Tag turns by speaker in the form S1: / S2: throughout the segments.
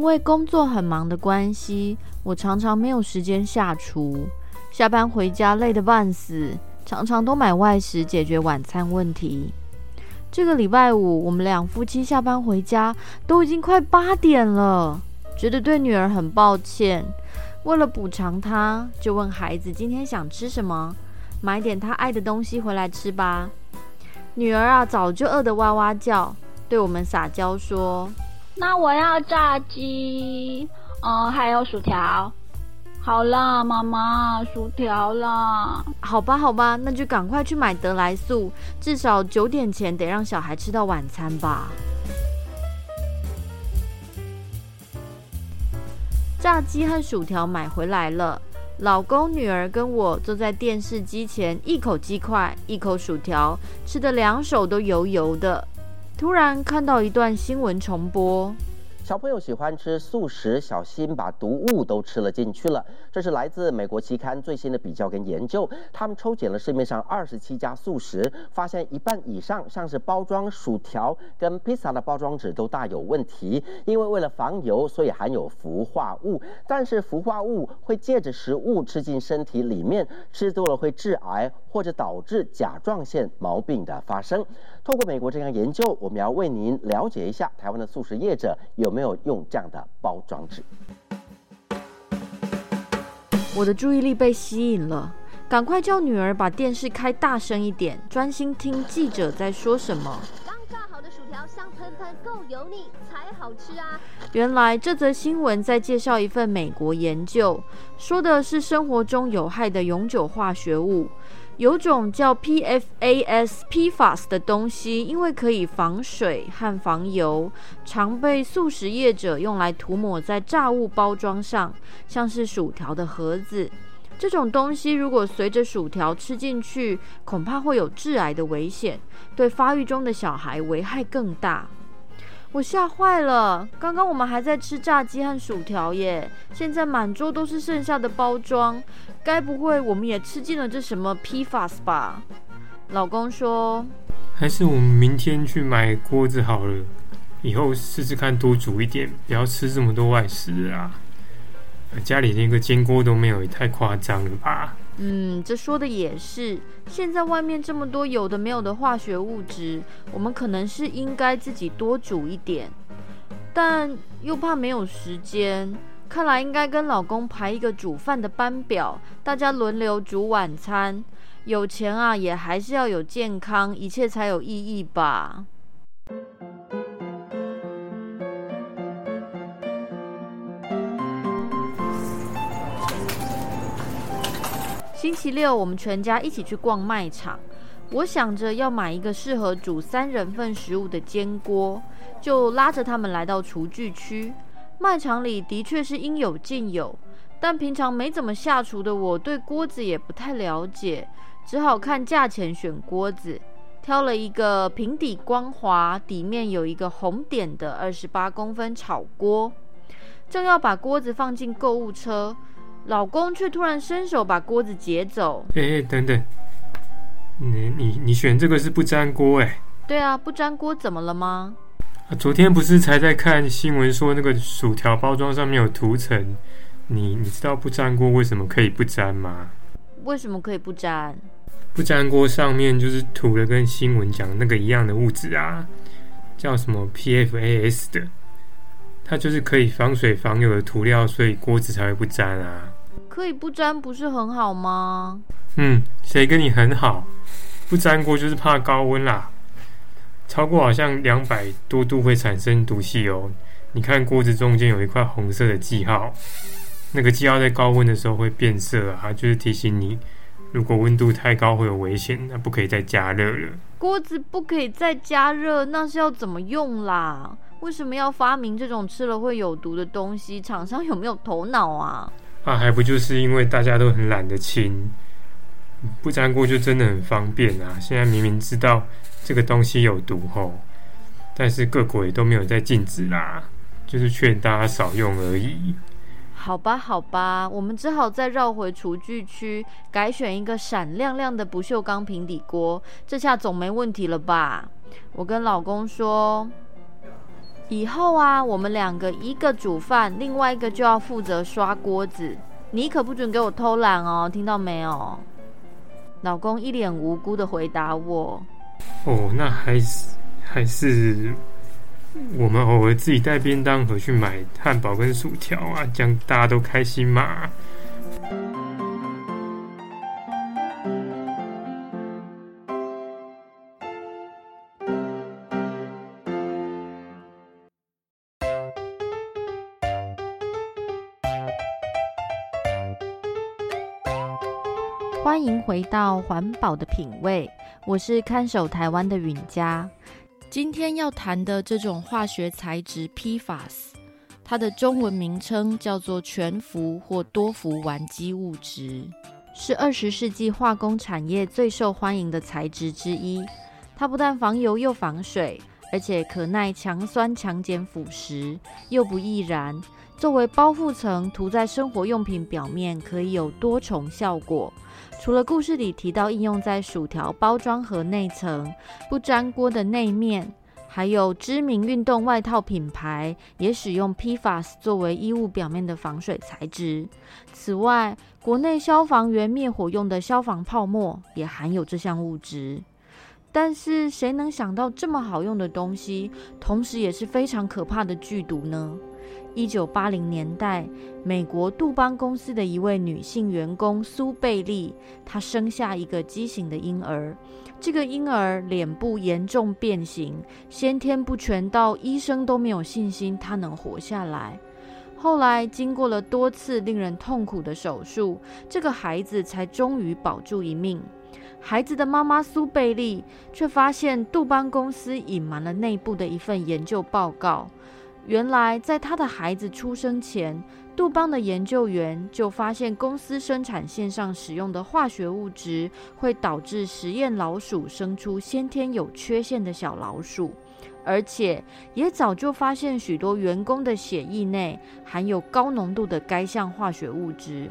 S1: 因为工作很忙的关系，我常常没有时间下厨。下班回家累得半死，常常都买外食解决晚餐问题。这个礼拜五，我们两夫妻下班回家都已经快八点了，觉得对女儿很抱歉。为了补偿她，就问孩子今天想吃什么，买点她爱的东西回来吃吧。女儿啊，早就饿得哇哇叫，对我们撒娇说。
S2: 那我要炸鸡，嗯，还有薯条。好啦，妈妈，薯条啦。
S1: 好吧，好吧，那就赶快去买得来速，至少九点前得让小孩吃到晚餐吧。炸鸡和薯条买回来了，老公、女儿跟我坐在电视机前，一口鸡块，一口薯条，吃的两手都油油的。突然看到一段新闻重播。
S3: 小朋友喜欢吃素食，小心把毒物都吃了进去了。这是来自美国期刊最新的比较跟研究。他们抽检了市面上二十七家素食，发现一半以上像是包装薯条跟披萨的包装纸都大有问题。因为为了防油，所以含有氟化物。但是氟化物会借着食物吃进身体里面，吃多了会致癌或者导致甲状腺毛病的发生。透过美国这项研究，我们要为您了解一下台湾的素食业者有没有。没有用这样的包装纸。
S1: 我的注意力被吸引了，赶快叫女儿把电视开大声一点，专心听记者在说什么。
S4: 刚炸好的薯条香喷喷，够油腻才好吃啊！
S1: 原来这则新闻在介绍一份美国研究，说的是生活中有害的永久化学物。有种叫 PFAS PFAS 的东西，因为可以防水和防油，常被素食业者用来涂抹在炸物包装上，像是薯条的盒子。这种东西如果随着薯条吃进去，恐怕会有致癌的危险，对发育中的小孩危害更大。我吓坏了！刚刚我们还在吃炸鸡和薯条耶，现在满桌都是剩下的包装，该不会我们也吃进了这什么 PFAS 吧？老公说：“
S5: 还是我们明天去买锅子好了，以后试试看多煮一点，不要吃这么多外食啊。家里连个煎锅都没有，也太夸张了吧？”
S1: 嗯，这说的也是。现在外面这么多有的没有的化学物质，我们可能是应该自己多煮一点，但又怕没有时间。看来应该跟老公排一个煮饭的班表，大家轮流煮晚餐。有钱啊，也还是要有健康，一切才有意义吧。星期六，我们全家一起去逛卖场。我想着要买一个适合煮三人份食物的煎锅，就拉着他们来到厨具区。卖场里的确是应有尽有，但平常没怎么下厨的我，对锅子也不太了解，只好看价钱选锅子。挑了一个平底光滑、底面有一个红点的二十八公分炒锅，正要把锅子放进购物车。老公却突然伸手把锅子劫走。
S5: 哎、欸，等等，你你你选这个是不粘锅哎？
S1: 对啊，不粘锅怎么了吗？
S5: 啊，昨天不是才在看新闻说那个薯条包装上面有涂层，你你知道不粘锅为什么可以不粘吗？
S1: 为什么可以不粘？
S5: 不粘锅上面就是涂了跟新闻讲的那个一样的物质啊，叫什么 PFAS 的。它就是可以防水防油的涂料，所以锅子才会不粘啊。
S1: 可以不粘不是很好吗？
S5: 嗯，谁跟你很好？不粘锅就是怕高温啦。超过好像两百多度会产生毒气哦。你看锅子中间有一块红色的记号，那个记号在高温的时候会变色啊，就是提醒你，如果温度太高会有危险，那不可以再加热了。
S1: 锅子不可以再加热，那是要怎么用啦？为什么要发明这种吃了会有毒的东西？厂商有没有头脑啊？
S5: 啊，还不就是因为大家都很懒得清，不粘锅就真的很方便啊！现在明明知道这个东西有毒吼，但是各国也都没有在禁止啦，就是劝大家少用而已。
S1: 好吧，好吧，我们只好再绕回厨具区，改选一个闪亮亮的不锈钢平底锅，这下总没问题了吧？我跟老公说。以后啊，我们两个一个煮饭，另外一个就要负责刷锅子。你可不准给我偷懒哦，听到没有？老公一脸无辜的回答我：“
S5: 哦，那还是还是我们偶尔自己带便当回去买汉堡跟薯条啊，这样大家都开心嘛。”
S1: 欢迎回到环保的品味，我是看守台湾的允嘉。今天要谈的这种化学材质 PFAS，它的中文名称叫做全氟或多氟烷基物质，是二十世纪化工产业最受欢迎的材质之一。它不但防油又防水，而且可耐强酸强碱腐蚀，又不易燃。作为包覆层，涂在生活用品表面，可以有多重效果。除了故事里提到应用在薯条包装盒内层、不粘锅的内面，还有知名运动外套品牌也使用 PFAS 作为衣物表面的防水材质。此外，国内消防员灭火用的消防泡沫也含有这项物质。但是，谁能想到这么好用的东西，同时也是非常可怕的剧毒呢？一九八零年代，美国杜邦公司的一位女性员工苏贝利，她生下一个畸形的婴儿。这个婴儿脸部严重变形，先天不全到医生都没有信心她能活下来。后来经过了多次令人痛苦的手术，这个孩子才终于保住一命。孩子的妈妈苏贝利却发现杜邦公司隐瞒了内部的一份研究报告。原来，在他的孩子出生前，杜邦的研究员就发现公司生产线上使用的化学物质会导致实验老鼠生出先天有缺陷的小老鼠，而且也早就发现许多员工的血液内含有高浓度的该项化学物质，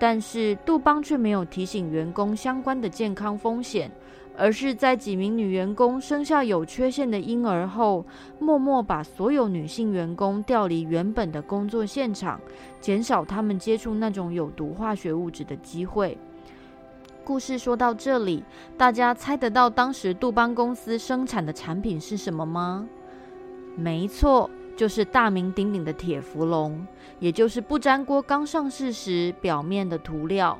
S1: 但是杜邦却没有提醒员工相关的健康风险。而是在几名女员工生下有缺陷的婴儿后，默默把所有女性员工调离原本的工作现场，减少他们接触那种有毒化学物质的机会。故事说到这里，大家猜得到当时杜邦公司生产的产品是什么吗？没错，就是大名鼎鼎的铁氟龙，也就是不粘锅刚上市时表面的涂料。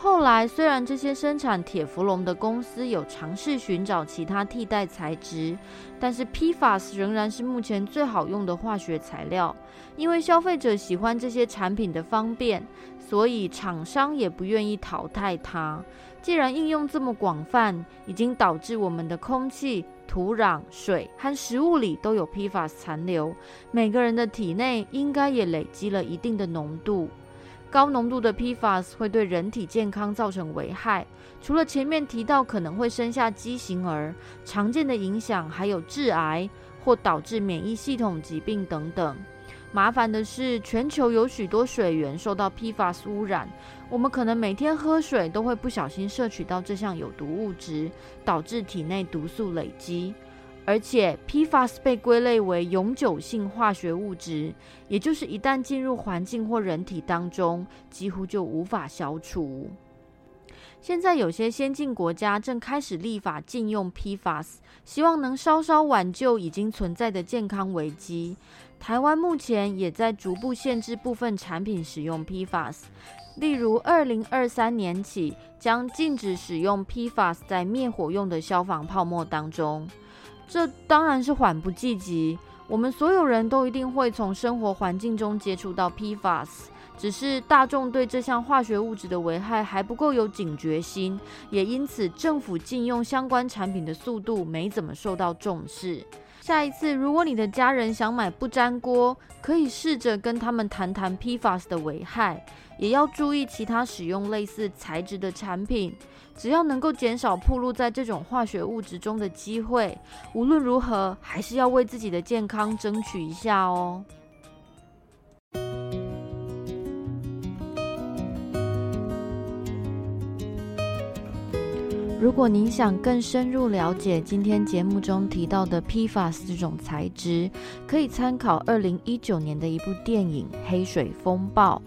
S1: 后来，虽然这些生产铁氟龙的公司有尝试寻找其他替代材质，但是 PFAS 仍然是目前最好用的化学材料。因为消费者喜欢这些产品的方便，所以厂商也不愿意淘汰它。既然应用这么广泛，已经导致我们的空气、土壤、水和食物里都有 PFAS 残留，每个人的体内应该也累积了一定的浓度。高浓度的 PFAS 会对人体健康造成危害，除了前面提到可能会生下畸形儿，常见的影响还有致癌或导致免疫系统疾病等等。麻烦的是，全球有许多水源受到 PFAS 污染，我们可能每天喝水都会不小心摄取到这项有毒物质，导致体内毒素累积。而且，PFAS 被归类为永久性化学物质，也就是一旦进入环境或人体当中，几乎就无法消除。现在有些先进国家正开始立法禁用 PFAS，希望能稍稍挽救已经存在的健康危机。台湾目前也在逐步限制部分产品使用 PFAS，例如二零二三年起将禁止使用 PFAS 在灭火用的消防泡沫当中。这当然是缓不济急，我们所有人都一定会从生活环境中接触到 PFAS，只是大众对这项化学物质的危害还不够有警觉心，也因此政府禁用相关产品的速度没怎么受到重视。下一次，如果你的家人想买不粘锅，可以试着跟他们谈谈 PFAS 的危害，也要注意其他使用类似材质的产品。只要能够减少暴露在这种化学物质中的机会，无论如何，还是要为自己的健康争取一下哦。如果您想更深入了解今天节目中提到的 PFAS 这种材质，可以参考二零一九年的一部电影《黑水风暴》，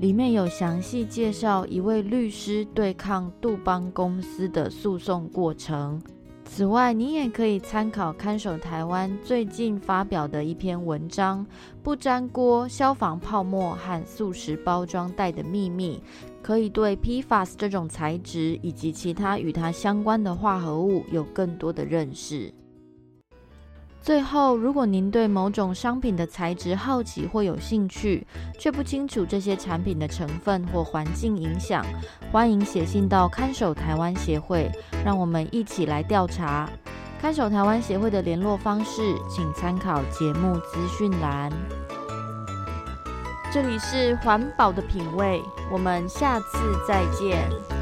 S1: 里面有详细介绍一位律师对抗杜邦公司的诉讼过程。此外，你也可以参考看守台湾最近发表的一篇文章《不粘锅、消防泡沫和素食包装袋的秘密》，可以对 PFAS 这种材质以及其他与它相关的化合物有更多的认识。最后，如果您对某种商品的材质好奇或有兴趣，却不清楚这些产品的成分或环境影响，欢迎写信到看守台湾协会，让我们一起来调查。看守台湾协会的联络方式，请参考节目资讯栏。这里是环保的品味，我们下次再见。